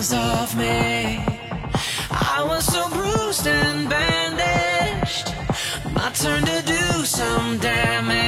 of me. I was so bruised and bandaged. My turn to do some damage.